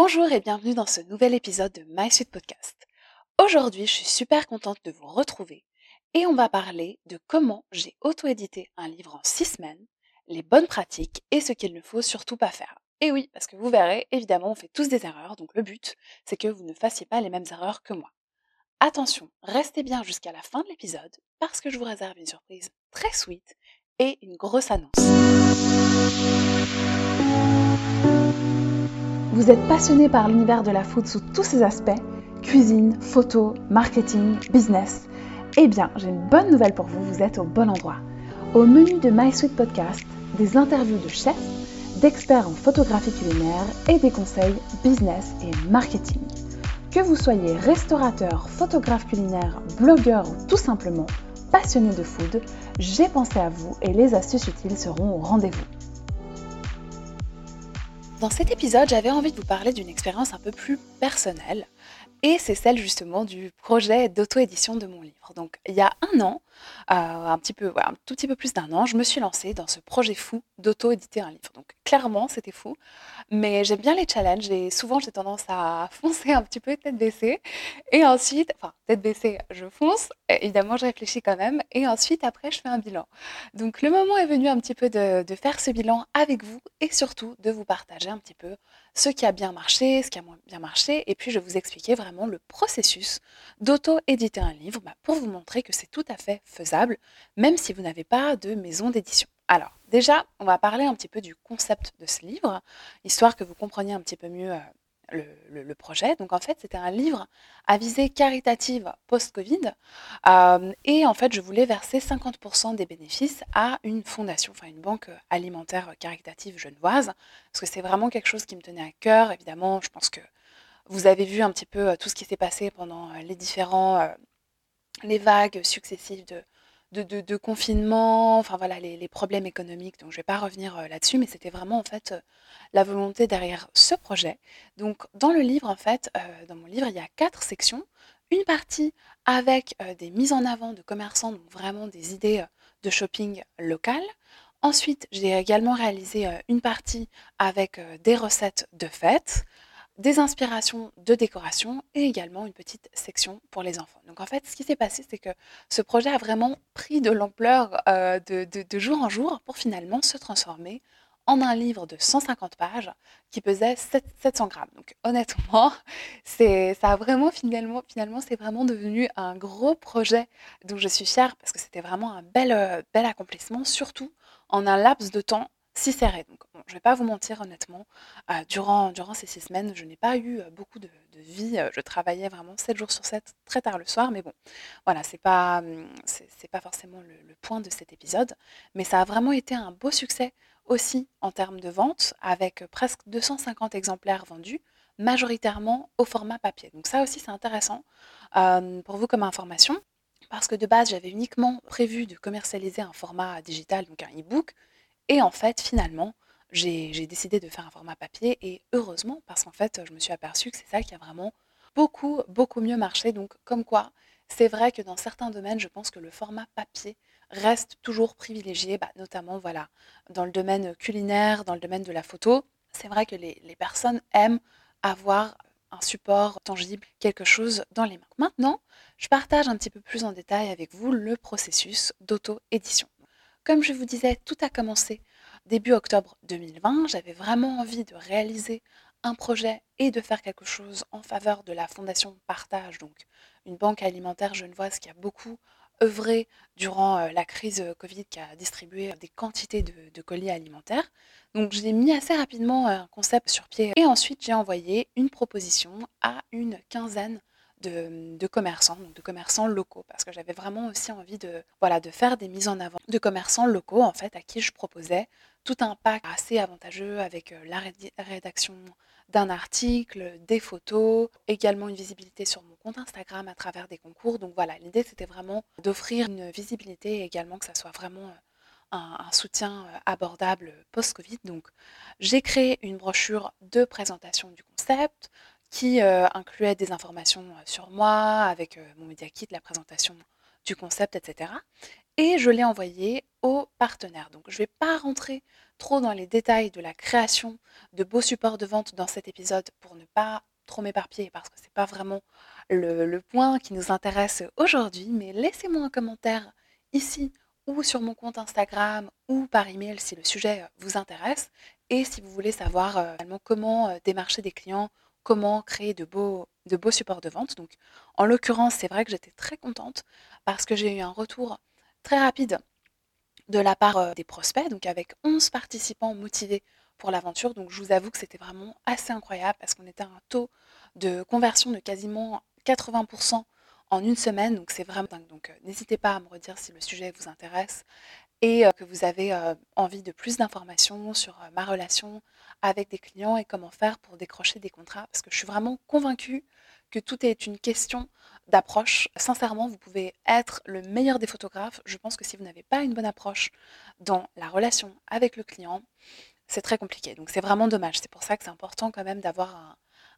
Bonjour et bienvenue dans ce nouvel épisode de My Suite Podcast. Aujourd'hui, je suis super contente de vous retrouver et on va parler de comment j'ai auto-édité un livre en six semaines, les bonnes pratiques et ce qu'il ne faut surtout pas faire. Et oui, parce que vous verrez, évidemment, on fait tous des erreurs, donc le but, c'est que vous ne fassiez pas les mêmes erreurs que moi. Attention, restez bien jusqu'à la fin de l'épisode parce que je vous réserve une surprise très sweet et une grosse annonce. Vous êtes passionné par l'univers de la food sous tous ses aspects cuisine, photo, marketing, business. Eh bien, j'ai une bonne nouvelle pour vous, vous êtes au bon endroit. Au menu de My Sweet Podcast, des interviews de chefs, d'experts en photographie culinaire et des conseils business et marketing. Que vous soyez restaurateur, photographe culinaire, blogueur ou tout simplement passionné de food, j'ai pensé à vous et les astuces utiles seront au rendez-vous. Dans cet épisode, j'avais envie de vous parler d'une expérience un peu plus personnelle, et c'est celle justement du projet d'auto-édition de mon livre. Donc il y a un an, euh, un petit peu, tout petit peu plus d'un an, je me suis lancée dans ce projet fou d'auto-éditer un livre. Donc clairement, c'était fou, mais j'aime bien les challenges et souvent j'ai tendance à foncer un petit peu tête baissée. Et ensuite, enfin tête baissée, je fonce, évidemment je réfléchis quand même, et ensuite après je fais un bilan. Donc le moment est venu un petit peu de faire ce bilan avec vous et surtout de vous partager un petit peu ce qui a bien marché, ce qui a moins bien marché, et puis je vais vous expliquer vraiment le processus d'auto-éditer un livre bah, pour vous montrer que c'est tout à fait faisable, même si vous n'avez pas de maison d'édition. Alors, déjà, on va parler un petit peu du concept de ce livre, histoire que vous compreniez un petit peu mieux euh, le, projet. Donc en fait, c'était un livre à visée caritative post-Covid. Euh, et en fait, je voulais verser 50% des bénéfices à une fondation, enfin une banque alimentaire caritative genevoise, parce que c'est vraiment quelque chose qui me tenait à cœur. Évidemment, je pense que vous avez vu un petit peu euh, tout ce qui s'est passé pendant euh, les différents, les vagues successives de, de, confinement, voilà, les, problèmes économiques. Donc je ne vais pas revenir euh, là-dessus, mais c'était vraiment en fait euh, la volonté derrière ce projet. Donc dans le livre, en fait, euh, dans mon livre, il y a quatre sections. Une partie avec des mises en avant de commerçants, donc vraiment des idées de shopping local. Ensuite, j'ai également réalisé une partie avec des recettes de fête des inspirations de décoration et également une petite section pour les enfants. Donc en fait, ce qui s'est passé, c'est que ce projet a vraiment pris de l'ampleur euh, de, jour en jour pour finalement se transformer en un livre de 150 pages qui pesait 700 grammes. Donc honnêtement, c'est ça a vraiment finalement, finalement c'est vraiment devenu un gros projet dont je suis fière parce que c'était vraiment un bel, euh, bel accomplissement, surtout en un laps de temps si serré. Donc, je ne vais pas vous mentir honnêtement, euh, durant, durant ces six semaines, je n'ai pas eu euh, beaucoup de, vie. Euh, je travaillais vraiment 7 jours sur 7, très tard le soir, mais bon, voilà, c'est pas, hum, c'est pas forcément le, point de cet épisode, mais ça a vraiment été un beau succès aussi en termes de vente, avec presque 250 exemplaires vendus, majoritairement au format papier. Donc ça aussi, c'est intéressant pour vous comme information. Parce que de base, j'avais uniquement prévu de commercialiser un format digital, donc un e-book, et en fait, finalement, j'ai décidé de faire un format papier et heureusement parce qu'en fait, je me suis aperçue que c'est ça qui a vraiment beaucoup, beaucoup mieux marché. Donc comme quoi, c'est vrai que dans certains domaines, je pense que le format papier reste toujours privilégié, bah, notamment voilà, dans le domaine culinaire, dans le domaine de la photo. C'est vrai que les, les personnes aiment avoir un support tangible, quelque chose dans les mains. Maintenant, je partage un petit peu plus en détail avec vous le processus d'auto-édition. Comme je vous disais, tout a commencé début octobre 2020. J'avais vraiment envie de réaliser un projet et de faire quelque chose en faveur de la Fondation Partage, donc une banque alimentaire genevoise qui a beaucoup œuvré durant euh, la crise Covid, qui a distribué des quantités de, colis alimentaires. Donc j'ai mis assez rapidement un concept sur pied et ensuite j'ai envoyé une proposition à une quinzaine de, commerçants, donc de commerçants locaux, parce que j'avais vraiment aussi envie de, voilà, de faire des mises en avant de commerçants locaux, en fait, à qui je proposais tout un pack assez avantageux avec euh, la rédaction d'un article, des photos, également une visibilité sur mon compte Instagram à travers des concours. Donc voilà, l'idée c'était vraiment d'offrir une visibilité et également que ça soit vraiment euh, un, soutien euh, abordable post-Covid. Donc j'ai créé une brochure de présentation du concept, qui euh, incluait des informations euh, sur moi, avec euh, mon Media Kit, la présentation du concept, etc. et je l'ai envoyé aux partenaires. Donc je ne vais pas rentrer trop dans les détails de la création de beaux supports de vente dans cet épisode pour ne pas trop m'éparpiller parce que ce n'est pas vraiment le, point qui nous intéresse aujourd'hui, mais laissez-moi un commentaire ici ou sur mon compte Instagram ou par email si le sujet vous intéresse et si vous voulez savoir comment démarcher des clients, comment créer de beaux, supports de vente. Donc en l'occurrence, c'est vrai que j'étais très contente parce que j'ai eu un retour très rapide de la part euh, des prospects, donc avec 11 participants motivés pour l'aventure. Donc je vous avoue que c'était vraiment assez incroyable parce qu'on était à un taux de conversion de quasiment 80% en une semaine. Donc c'est vraiment. Donc euh, n'hésitez pas à me redire si le sujet vous intéresse et euh, que vous avez envie de plus d'informations sur ma relation avec des clients et comment faire pour décrocher des contrats. Parce que je suis vraiment convaincue que tout est une question d'approche. Sincèrement, vous pouvez être le meilleur des photographes. Je pense que si vous n'avez pas une bonne approche dans la relation avec le client, c'est très compliqué. Donc c'est vraiment dommage. C'est pour ça que c'est important quand même d'avoir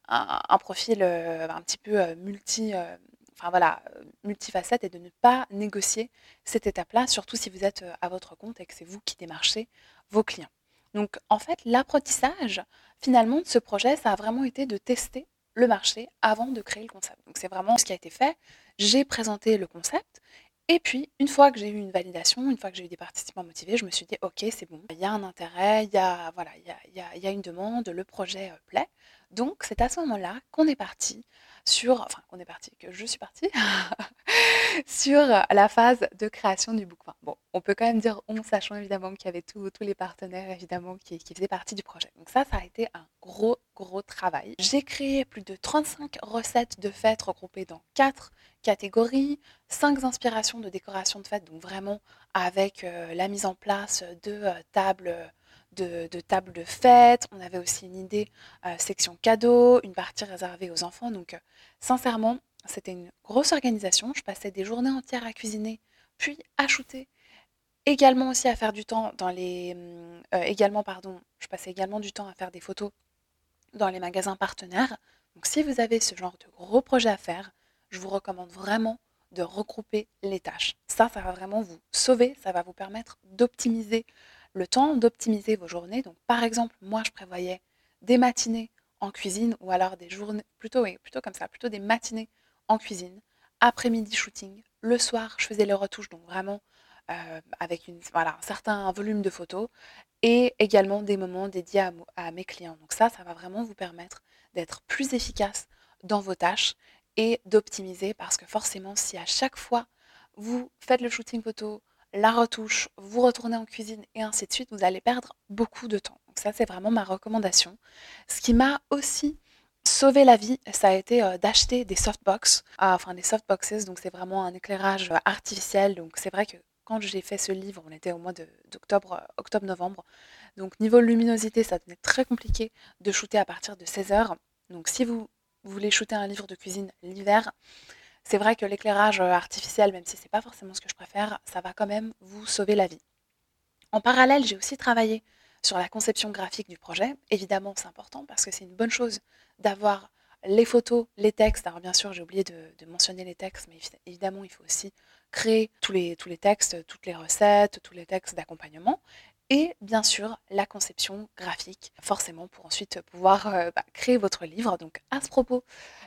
un, profil euh, un petit peu euh, multi, euh, enfin voilà, multifacette et de ne pas négocier cette étape-là, surtout si vous êtes à votre compte et que c'est vous qui démarchez vos clients. Donc en fait, l'apprentissage finalement de ce projet, ça a vraiment été de tester le marché avant de créer le concept. Donc c'est vraiment ce qui a été fait. J'ai présenté le concept et puis, une fois que j'ai eu une validation, une fois que j'ai eu des participants motivés, je me suis dit, OK, c'est bon, il y a un intérêt, il y a, voilà, il y a, une demande, le projet euh, plaît. Donc, c'est à ce moment-là qu'on est parti sur, enfin, qu'on est parti, que je suis partie sur la phase de création du book. bon, on peut quand même dire on, sachant évidemment qu'il y avait tous les partenaires évidemment qui, faisaient partie du projet. Donc ça, ça a été un gros, gros travail. J'ai créé plus de 35 recettes de fêtes regroupées dans 4 catégories, 5 inspirations de décoration de fêtes, donc vraiment avec euh, la mise en place de euh, tables de, tables de fête. On avait aussi une idée euh, section cadeaux, une partie réservée aux enfants. Donc, sincèrement, c'était une grosse organisation. Je passais des journées entières à cuisiner, puis à shooter. Également aussi à faire du temps dans les... Euh, également, pardon, je passais également du temps à faire des photos dans les magasins partenaires. Donc si vous avez ce genre de gros projet à faire, je vous recommande vraiment de regrouper les tâches. Ça, ça va vraiment vous sauver, ça va vous permettre d'optimiser le temps, d'optimiser vos journées. Donc par exemple, moi je prévoyais des matinées en cuisine ou alors des journées, plutôt, plutôt comme ça, plutôt des matinées en cuisine, après-midi shooting, le soir je faisais les retouches, donc vraiment euh, avec une, voilà, un certain volume de photos et également des moments dédiés à, à mes clients. Donc ça, ça va vraiment vous permettre d'être plus efficace dans vos tâches et d'optimiser parce que forcément si à chaque fois vous faites le shooting photo, la retouche, vous retournez en cuisine et ainsi de suite, vous allez perdre beaucoup de temps. Donc ça, c'est vraiment ma recommandation. Ce qui m'a aussi sauvé la vie, ça a été euh, d'acheter des softbox, ah, enfin des softboxes, donc c'est vraiment un éclairage euh, artificiel. Donc c'est vrai que quand j'ai fait ce livre, on était au mois d'octobre, euh, octobre-novembre. Donc niveau luminosité, ça devenait très compliqué de shooter à partir de 16h. Donc si vous voulez shooter un livre de cuisine l'hiver, c'est vrai que l'éclairage artificiel, même si c'est pas forcément ce que je préfère, ça va quand même vous sauver la vie. En parallèle, j'ai aussi travaillé sur la conception graphique du projet. Évidemment, c'est important parce que c'est une bonne chose d'avoir les photos, les textes. Alors bien sûr, j'ai oublié de, mentionner les textes, mais évidemment, il faut aussi créer tous les, textes, toutes les recettes, tous les textes d'accompagnement. Et bien sûr, la conception graphique, forcément, pour ensuite pouvoir euh, bah, créer votre livre. Donc à ce propos,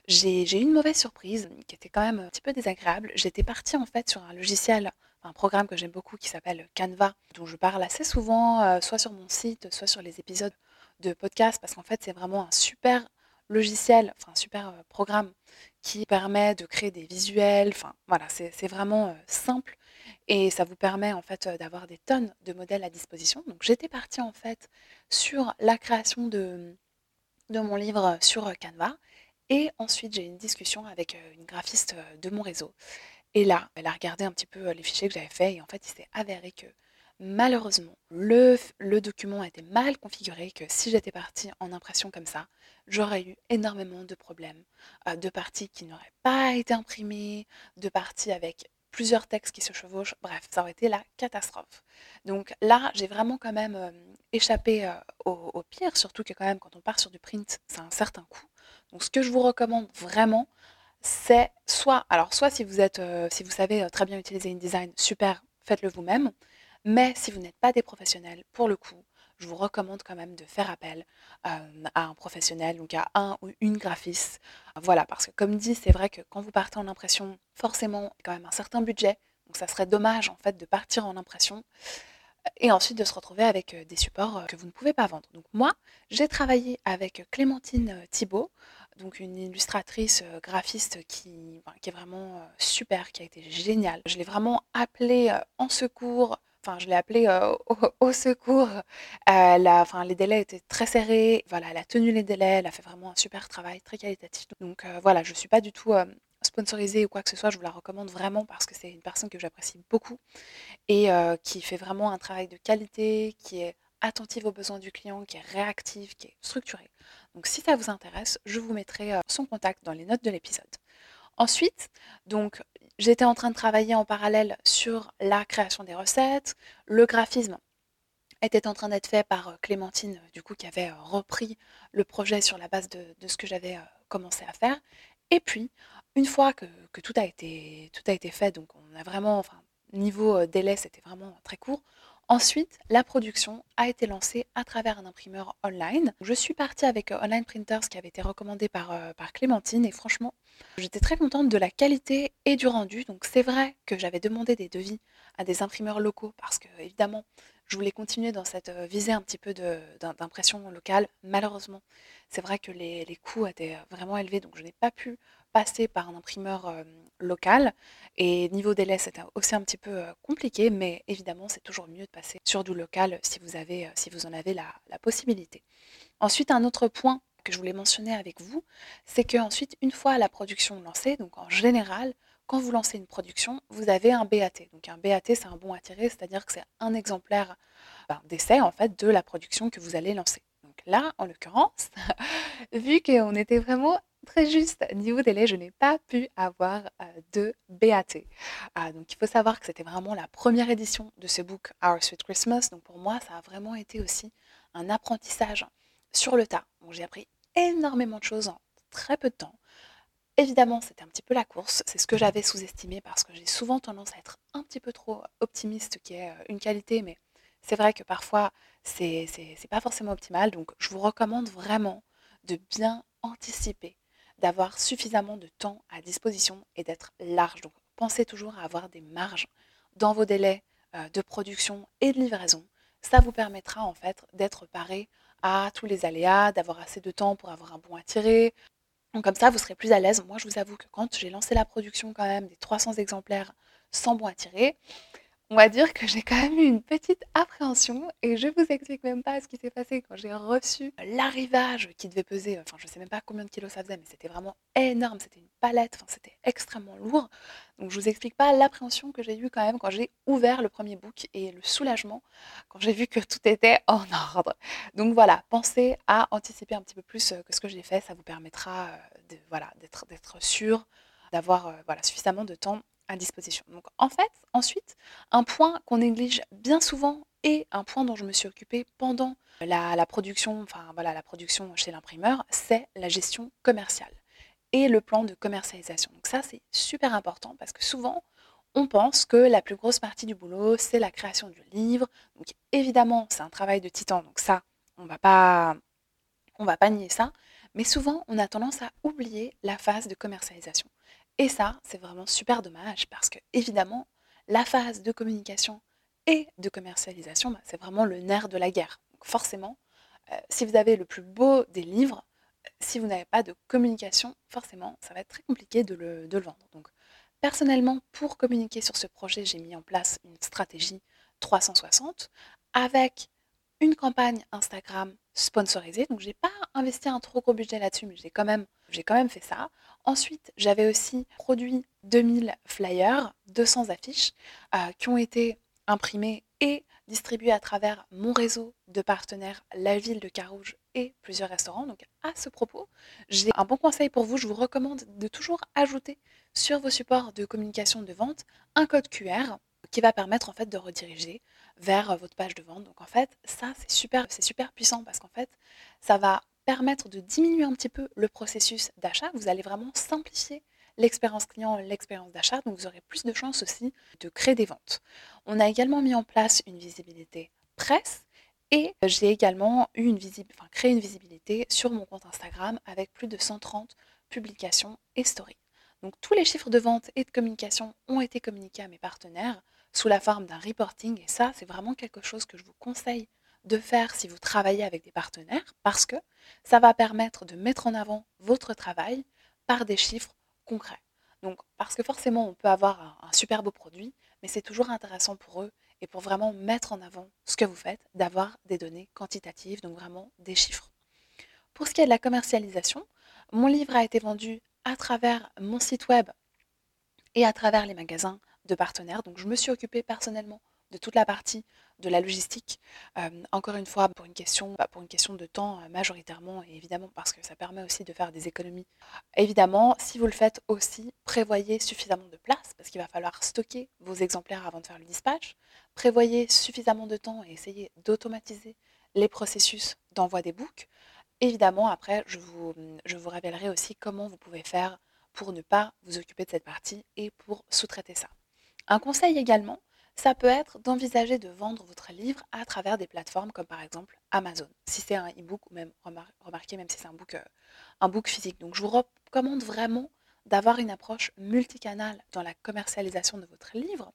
j'ai eu une mauvaise surprise qui était quand même un petit peu désagréable. J'étais partie en fait sur un logiciel un programme que j'aime beaucoup qui s'appelle Canva, dont je parle assez souvent, euh, soit sur mon site, soit sur les épisodes de podcast, parce qu'en fait, c'est vraiment un super logiciel, enfin un super euh, programme qui permet de créer des visuels. Voilà, c'est vraiment euh, simple et ça vous permet en fait d'avoir des tonnes de modèles à disposition. Donc, j'étais partie en fait sur la création de, de mon livre sur Canva. Et ensuite, j'ai eu une discussion avec une graphiste de mon réseau et là, elle a regardé un petit peu les fichiers que j'avais faits et en fait, il s'est avéré que malheureusement, le, document a été mal configuré, que si j'étais partie en impression comme ça, j'aurais eu énormément de problèmes, de parties qui n'auraient pas été imprimées, de parties avec plusieurs textes qui se chevauchent, bref, ça aurait été la catastrophe. Donc là, j'ai vraiment quand même échappé au, au, pire, surtout que quand même quand on part sur du print, c'est un certain coût. Donc ce que je vous recommande vraiment, c'est soit, alors soit si vous êtes, euh, si vous savez euh, très bien utiliser InDesign, super, faites-le vous-même. Mais si vous n'êtes pas des professionnels, pour le coup, je vous recommande quand même de faire appel euh, à un professionnel, donc à un ou une graphiste. Voilà, parce que comme dit, c'est vrai que quand vous partez en impression, forcément, il y a quand même un certain budget. Donc ça serait dommage en fait de partir en impression et ensuite de se retrouver avec euh, des supports euh, que vous ne pouvez pas vendre. Donc moi, j'ai travaillé avec Clémentine Thibault, donc une illustratrice graphiste qui, qui est vraiment super, qui a été géniale. Je l'ai vraiment appelée en secours enfin, je l'ai appelée au, secours. enfin, les délais étaient très serrés. Voilà, elle a tenu les délais. Elle a fait vraiment un super travail, très qualitatif. Donc voilà, je ne suis pas du tout sponsorisée ou quoi que ce soit. Je vous la recommande vraiment parce que c'est une personne que j'apprécie beaucoup et qui fait vraiment un travail de qualité, qui est attentive aux besoins du client, qui est réactive, qui est structurée. Donc si ça vous intéresse, je vous mettrai son contact dans les notes de l'épisode. Ensuite, donc j'étais en train de travailler en parallèle sur la création des recettes, le graphisme était en train d'être fait par euh, Clémentine, du coup, qui avait euh, repris le projet sur la base de, ce que j'avais euh, commencé à faire. Et puis, une fois que, tout, a été, tout a été fait, donc on a vraiment, enfin, niveau délai, c'était vraiment très court, Ensuite, la production a été lancée à travers un imprimeur online. Je suis partie avec euh, Online Printers qui avait été recommandé par, euh, par Clémentine et franchement, j'étais très contente de la qualité et du rendu. Donc c'est vrai que j'avais demandé des devis à des imprimeurs locaux parce que évidemment, je voulais continuer dans cette euh, visée un petit peu d'impression locale. Malheureusement, c'est vrai que les, les, coûts étaient vraiment élevés, donc je n'ai pas pu passer par un imprimeur local. Et niveau délai, c'était aussi un petit peu compliqué, mais évidemment, c'est toujours mieux de passer sur du local si vous, avez, si vous en avez la, possibilité. Ensuite, un autre point que je voulais mentionner avec vous, c'est qu'ensuite, une fois la production lancée, donc en général, quand vous lancez une production, vous avez un BAT. Donc un BAT, c'est un bon à tirer, c'est-à-dire que c'est un exemplaire ben, d'essai en fait de la production que vous allez lancer. Donc là, en l'occurrence, vu qu'on était vraiment très juste. Niveau délai, je n'ai pas pu avoir de BAT. Ah, donc il faut savoir que c'était vraiment la première édition de ce book Our Sweet Christmas. Donc pour moi, ça a vraiment été aussi un apprentissage sur le tas. j'ai appris énormément de choses en très peu de temps. Évidemment, c'était un petit peu la course. C'est ce que j'avais sous-estimé parce que j'ai souvent tendance à être un petit peu trop optimiste, qui est une qualité, mais c'est vrai que parfois, c'est pas forcément optimal. Donc, je vous recommande vraiment de bien anticiper d'avoir suffisamment de temps à disposition et d'être large. Donc pensez toujours à avoir des marges dans vos délais euh, de production et de livraison. Ça vous permettra en fait d'être paré à tous les aléas, d'avoir assez de temps pour avoir un bon à tirer. Donc comme ça, vous serez plus à l'aise. Moi, je vous avoue que quand j'ai lancé la production quand même des 300 exemplaires sans bon à tirer, on va dire que j'ai quand même eu une petite appréhension et je vous explique même pas ce qui s'est passé quand j'ai reçu l'arrivage qui devait peser, enfin je sais même pas combien de kilos ça faisait, mais c'était vraiment énorme, c'était une palette, enfin c'était extrêmement lourd. Donc je vous explique pas l'appréhension que j'ai eue quand même quand j'ai ouvert le premier book et le soulagement quand j'ai vu que tout était en ordre. Donc voilà, pensez à anticiper un petit peu plus euh, que ce que j'ai fait, ça vous permettra euh, de, voilà, d'être, sûr d'avoir euh, voilà, suffisamment de temps disposition. Donc en fait, ensuite, un point qu'on néglige bien souvent et un point dont je me suis occupée pendant la, production, enfin voilà, la production chez l'imprimeur, c'est la gestion commerciale et le plan de commercialisation. Donc ça, c'est super important parce que souvent, on pense que la plus grosse partie du boulot, c'est la création du livre. Donc évidemment, c'est un travail de titan, donc ça, on va on va pas nier ça. Mais souvent, on a tendance à oublier la phase de commercialisation. Et ça, c'est vraiment super dommage parce que, évidemment, la phase de communication et de commercialisation, bah, c'est vraiment le nerf de la guerre. Donc forcément, euh, si vous avez le plus beau des livres, euh, si vous n'avez pas de communication, forcément, ça va être très compliqué de le, de le vendre. Donc, personnellement, pour communiquer sur ce projet, j'ai mis en place une stratégie 360 avec une campagne Instagram sponsorisée. Donc, j'ai pas investi un trop gros budget là-dessus, mais j'ai quand même, j'ai quand même fait ça. Ensuite, j'avais aussi produit 2000 flyers, 200 affiches euh, qui ont été imprimées et distribuées à travers mon réseau de partenaires, la ville de Carouge et plusieurs restaurants. Donc à ce propos, j'ai un bon conseil pour vous. Je vous recommande de toujours ajouter sur vos supports de communication de vente un code QR qui va permettre en fait de rediriger vers votre page de vente. Donc en fait, ça c'est super, c'est super puissant parce qu'en fait, ça va permettre de diminuer un petit peu le processus d'achat. Vous allez vraiment simplifier l'expérience client, l'expérience d'achat, donc vous aurez plus de chances aussi de créer des ventes. On a également mis en place une visibilité presse et j'ai également eu une enfin, créé une visibilité sur mon compte Instagram avec plus de 130 publications et stories. Donc tous les chiffres de vente et de communication ont été communiqués à mes partenaires sous la forme d'un reporting et ça c'est vraiment quelque chose que je vous conseille de faire si vous travaillez avec des partenaires parce que ça va permettre de mettre en avant votre travail par des chiffres concrets. Donc, parce que forcément, on peut avoir un, super beau produit, mais c'est toujours intéressant pour eux et pour vraiment mettre en avant ce que vous faites, d'avoir des données quantitatives, donc vraiment des chiffres. Pour ce qui est de la commercialisation, mon livre a été vendu à travers mon site web et à travers les magasins de partenaires. Donc, je me suis occupée personnellement de toute la partie de la logistique. Euh, encore une fois, pour une question, bah, pour une question de temps euh, majoritairement, et évidemment parce que ça permet aussi de faire des économies. Évidemment, si vous le faites aussi, prévoyez suffisamment de place, parce qu'il va falloir stocker vos exemplaires avant de faire le dispatch. Prévoyez suffisamment de temps et essayez d'automatiser les processus d'envoi des books. Évidemment, après, je vous, je vous révélerai aussi comment vous pouvez faire pour ne pas vous occuper de cette partie et pour sous-traiter ça. Un conseil également, ça peut être d'envisager de vendre votre livre à travers des plateformes comme par exemple Amazon, si c'est un e-book ou même, remarquez, même si c'est un euh, un book physique. Donc je vous recommande vraiment d'avoir une approche multicanale dans la commercialisation de votre livre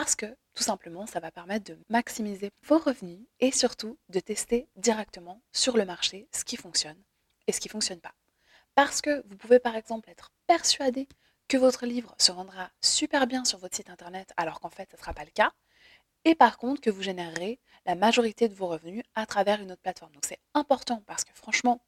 parce que tout simplement ça va permettre de maximiser vos revenus et surtout de tester directement sur le marché ce qui fonctionne et ce qui ne fonctionne pas. Parce que vous pouvez par exemple être persuadé que votre livre se vendra super bien sur votre site internet alors qu'en fait ce ne sera pas le cas. Et par contre que vous générerez la majorité de vos revenus à travers une autre plateforme. Donc c'est important parce que franchement,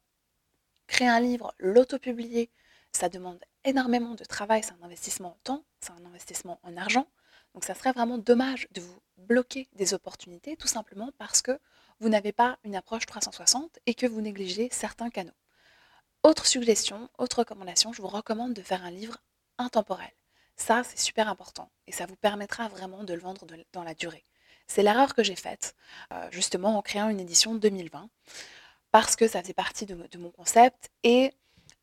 créer un livre, l'auto-publier, ça demande énormément de travail, c'est un investissement en temps, c'est un investissement en argent. Donc ça serait vraiment dommage de vous bloquer des opportunités tout simplement parce que vous n'avez pas une approche 360 et que vous négligez certains canaux. Autre suggestion, autre recommandation, je vous recommande de faire un livre intemporel. Ça, c'est super important et ça vous permettra vraiment de le vendre dans la durée. C'est l'erreur que j'ai faite, euh, justement, en créant une édition 2020, parce que ça faisait partie de, mon concept et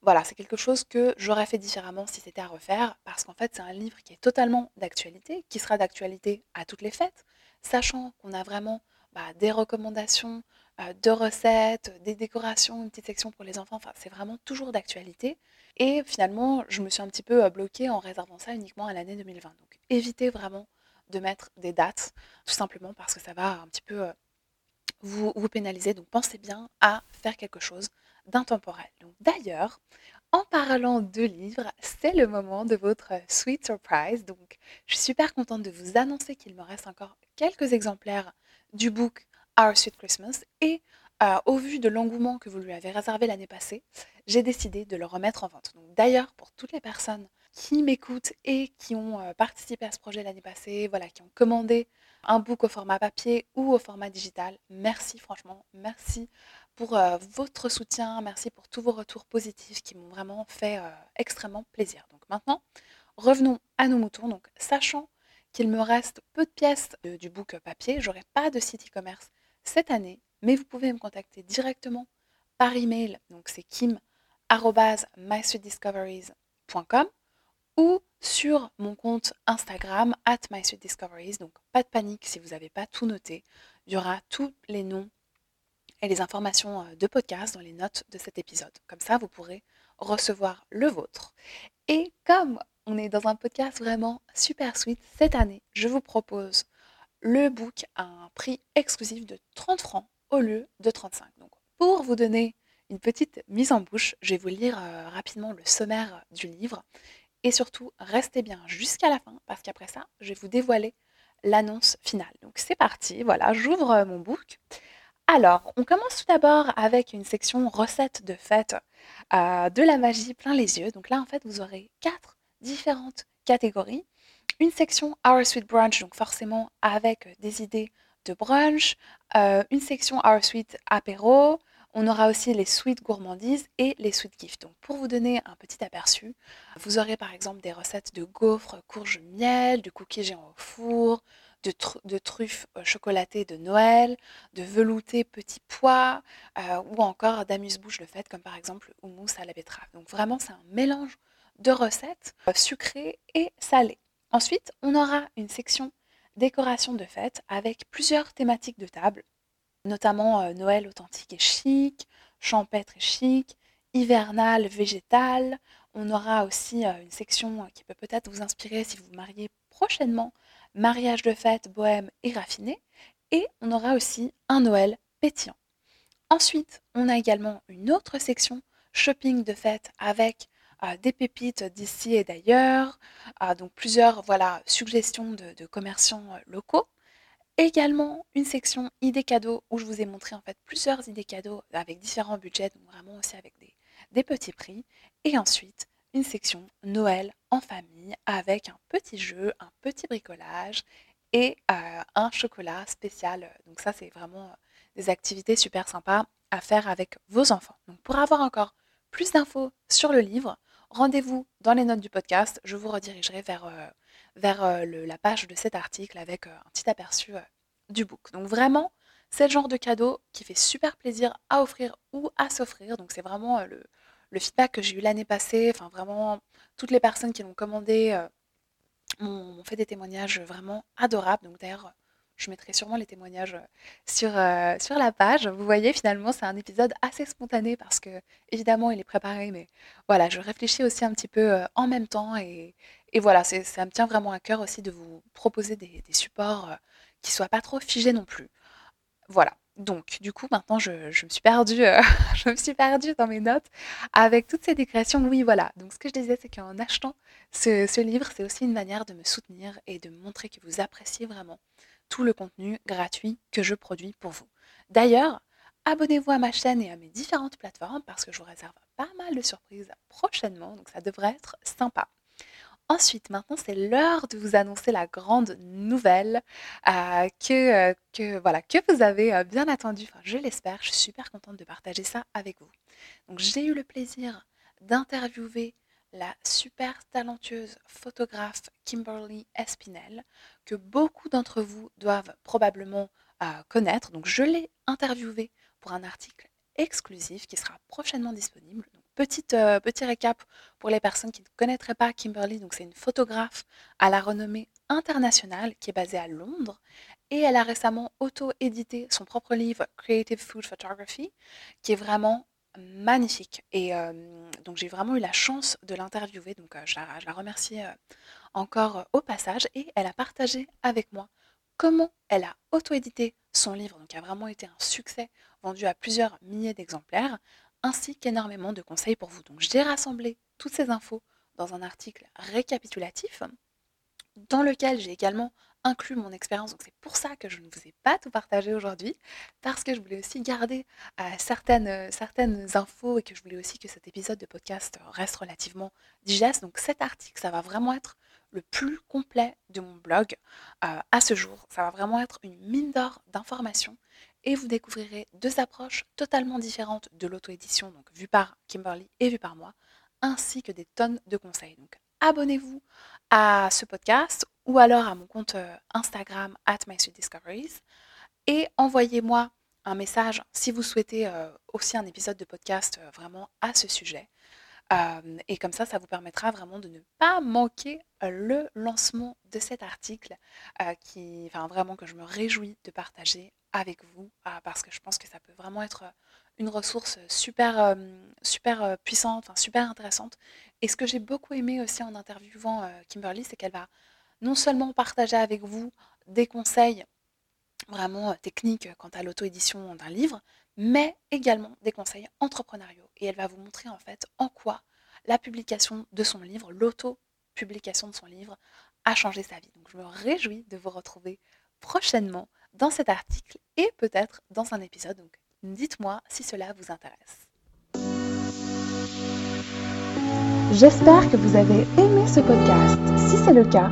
voilà, c'est quelque chose que j'aurais fait différemment si c'était à refaire, parce qu'en fait, c'est un livre qui est totalement d'actualité, qui sera d'actualité à toutes les fêtes, sachant qu'on a vraiment bah, des recommandations, euh, de recettes, des décorations, une petite section pour les enfants. Enfin, c'est vraiment toujours d'actualité. Et finalement, je me suis un petit peu euh, bloquée en réservant ça uniquement à l'année 2020. Donc, évitez vraiment de mettre des dates, tout simplement parce que ça va un petit peu euh, vous, vous pénaliser. Donc, pensez bien à faire quelque chose d'intemporel. Donc, d'ailleurs, en parlant de livres, c'est le moment de votre sweet surprise. Donc, je suis super contente de vous annoncer qu'il me reste encore quelques exemplaires du book Our Sweet Christmas. Et euh, au vu de l'engouement que vous lui avez réservé l'année passée, j'ai décidé de le remettre en vente. D'ailleurs, pour toutes les personnes qui m'écoutent et qui ont euh, participé à ce projet l'année passée, voilà, qui ont commandé un book au format papier ou au format digital, merci franchement, merci pour euh, votre soutien, merci pour tous vos retours positifs qui m'ont vraiment fait extrêmement plaisir. Donc maintenant, revenons à nos moutons. Donc sachant qu'il me reste peu de pièces du book papier, j'aurai pas de site e-commerce cette année, mais vous pouvez me contacter directement par email, donc c'est kim@mysweetdiscoveries.com ou sur mon compte Instagram at. Donc pas de panique si vous n'avez pas tout noté, il y aura tous les noms et les informations euh, de podcast dans les notes de cet épisode. Comme ça, vous pourrez recevoir le vôtre. Et comme on est dans un podcast vraiment super sweet, cette année, je vous propose le book à un prix exclusif de 30 francs au lieu de 35. Donc, pour vous donner une petite mise en bouche, je vais vous lire euh, rapidement le sommaire du livre. Et surtout, restez bien jusqu'à la fin, parce qu'après ça, je vais vous dévoiler l'annonce finale. Donc c'est parti, voilà, j'ouvre mon book. Alors, on commence tout d'abord avec une section recettes de fête, euh, de la magie plein les yeux. Donc là, en fait, vous aurez quatre différentes catégories une section Our Sweet Brunch, donc forcément avec des idées de brunch, euh, une section Our Sweet Apéro, on aura aussi les sweet gourmandises et les sweet gifts. Donc pour vous donner un petit aperçu, vous aurez par exemple des recettes de gaufres courge miel, de cookies géants au four, de, truffes chocolatées de Noël, de veloutés petits pois, ou encore d'amuse-bouche le fait, comme par exemple houmous à la betterave. Donc vraiment c'est un mélange de recettes euh, sucrées et salées. Ensuite, on aura une section décoration de fête avec plusieurs thématiques de table, notamment Noël authentique et chic, champêtre et chic, hivernal, végétal. On aura aussi une section qui peut peut-être vous inspirer si vous vous mariez prochainement, mariage de fête, bohème et raffiné. Et on aura aussi un Noël pétillant. Ensuite, on a également une autre section shopping de fête avec euh, des pépites d'ici et d'ailleurs, euh, donc plusieurs voilà, suggestions de, commerçants euh, locaux. Également une section idées cadeaux où je vous ai montré en fait plusieurs idées cadeaux avec différents budgets, donc vraiment aussi avec des, des petits prix. Et ensuite une section Noël en famille avec un petit jeu, un petit bricolage et un chocolat spécial. Donc ça c'est vraiment des activités super sympas à faire avec vos enfants. Donc pour avoir encore plus d'infos sur le livre, rendez-vous dans les notes du podcast. Je vous redirigerai vers, euh, vers euh, la page de cet article avec euh, un petit aperçu du book. Donc vraiment, c'est le genre de cadeau qui fait super plaisir à offrir ou à s'offrir. Donc c'est vraiment le, le, feedback que j'ai eu l'année passée. Enfin vraiment, toutes les personnes qui l'ont commandé m'ont fait des témoignages vraiment adorables. Donc d'ailleurs, je mettrai sûrement les témoignages euh, sur, euh, sur la page. Vous voyez, finalement, c'est un épisode assez spontané parce que, évidemment, il est préparé, mais voilà, je réfléchis aussi un petit peu euh, en même temps et, et voilà, ça me tient vraiment à cœur aussi de vous proposer des, supports qui soient pas trop figés non plus. Voilà. Donc, du coup, maintenant, je, me suis perdue, je me suis perdue dans mes notes avec toutes ces décréations. Oui, voilà. Donc, ce que je disais, c'est qu'en achetant ce, livre, c'est aussi une manière de me soutenir et de montrer que vous appréciez vraiment tout le contenu gratuit que je produis pour vous. D'ailleurs, abonnez-vous à ma chaîne et à mes différentes plateformes parce que je vous réserve pas mal de surprises prochainement, donc ça devrait être sympa. Ensuite, maintenant, c'est l'heure de vous annoncer la grande nouvelle euh, que, euh, que, voilà, que vous avez euh, bien attendue. Enfin, je l'espère, je suis super contente de partager ça avec vous. Donc, j'ai eu le plaisir d'interviewer la super talentueuse photographe Kimberly Espinel, que beaucoup d'entre vous doivent probablement connaître. Donc je l'ai interviewée pour un article exclusif qui sera prochainement disponible. Euh, petit récap pour les personnes qui ne connaîtraient pas Kimberly. Donc c'est une photographe à la renommée internationale qui est basée à Londres et elle a récemment auto-édité son propre livre Creative Food Photography qui est vraiment magnifique. Et donc j'ai vraiment eu la chance de l'interviewer, donc je, la, remercie encore au passage. Et elle a partagé avec moi comment elle a auto-édité son livre, donc qui a vraiment été un succès, vendu à plusieurs milliers d'exemplaires, ainsi qu'énormément de conseils pour vous. Donc j'ai rassemblé toutes ces infos dans un article récapitulatif, dans lequel j'ai également inclus mon expérience. Donc c'est pour ça que je ne vous ai pas tout partagé aujourd'hui, parce que je voulais aussi garder euh, certaines, euh, certaines infos et que je voulais aussi que cet épisode de podcast reste relativement digeste. Donc cet article, ça va vraiment être le plus complet de mon blog euh, à ce jour. Ça va vraiment être une mine d'or d'informations et vous découvrirez deux approches totalement différentes de l'auto-édition, donc vue par Kimberly et vue par moi, ainsi que des tonnes de conseils. Donc abonnez-vous à ce podcast ou alors à mon compte euh, Instagram at Discoveries et envoyez-moi un message si vous souhaitez euh, aussi un épisode de podcast euh, vraiment à ce sujet. et comme ça, ça vous permettra vraiment de ne pas manquer le lancement de cet article qui, enfin vraiment que je me réjouis de partager avec vous parce que je pense que ça peut vraiment être une ressource super, super puissante, super intéressante. Et ce que j'ai beaucoup aimé aussi en interviewant Kimberly, c'est qu'elle va non seulement partager avec vous des conseils vraiment techniques quant à l'auto-édition d'un livre, mais également des conseils entrepreneuriaux. Et elle va vous montrer en fait en quoi la publication de son livre, l'auto-publication de son livre, a changé sa vie. Donc je me réjouis de vous retrouver prochainement dans cet article et peut-être dans un épisode. Donc dites-moi si cela vous intéresse. J'espère que vous avez aimé ce podcast. Si c'est le cas,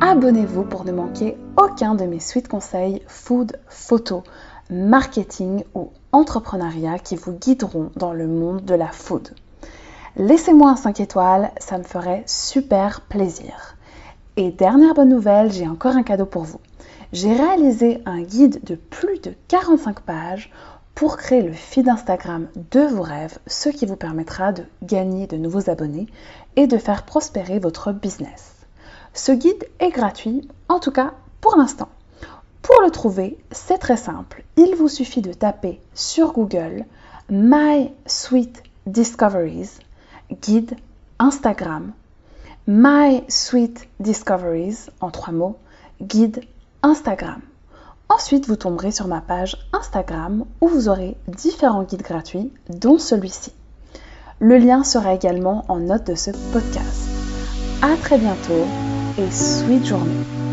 abonnez-vous pour ne manquer aucun de mes suites conseils food, photo, marketing ou entrepreneuriat qui vous guideront dans le monde de la food. Laissez-moi un 5 étoiles, ça me ferait super plaisir. Et dernière bonne nouvelle, j'ai encore un cadeau pour vous. J'ai réalisé un guide de plus de 45 pages pour créer le feed Instagram de vos rêves, ce qui vous permettra de gagner de nouveaux abonnés et de faire prospérer votre business. Ce guide est gratuit, en tout cas pour l'instant. Pour le trouver, c'est très simple. Il vous suffit de taper sur Google My Sweet Discoveries, guide Instagram. My Sweet Discoveries, en trois mots, guide Instagram. Ensuite, vous tomberez sur ma page Instagram où vous aurez différents guides gratuits, dont celui-ci. Le lien sera également en note de ce podcast. À très bientôt et sweet journée.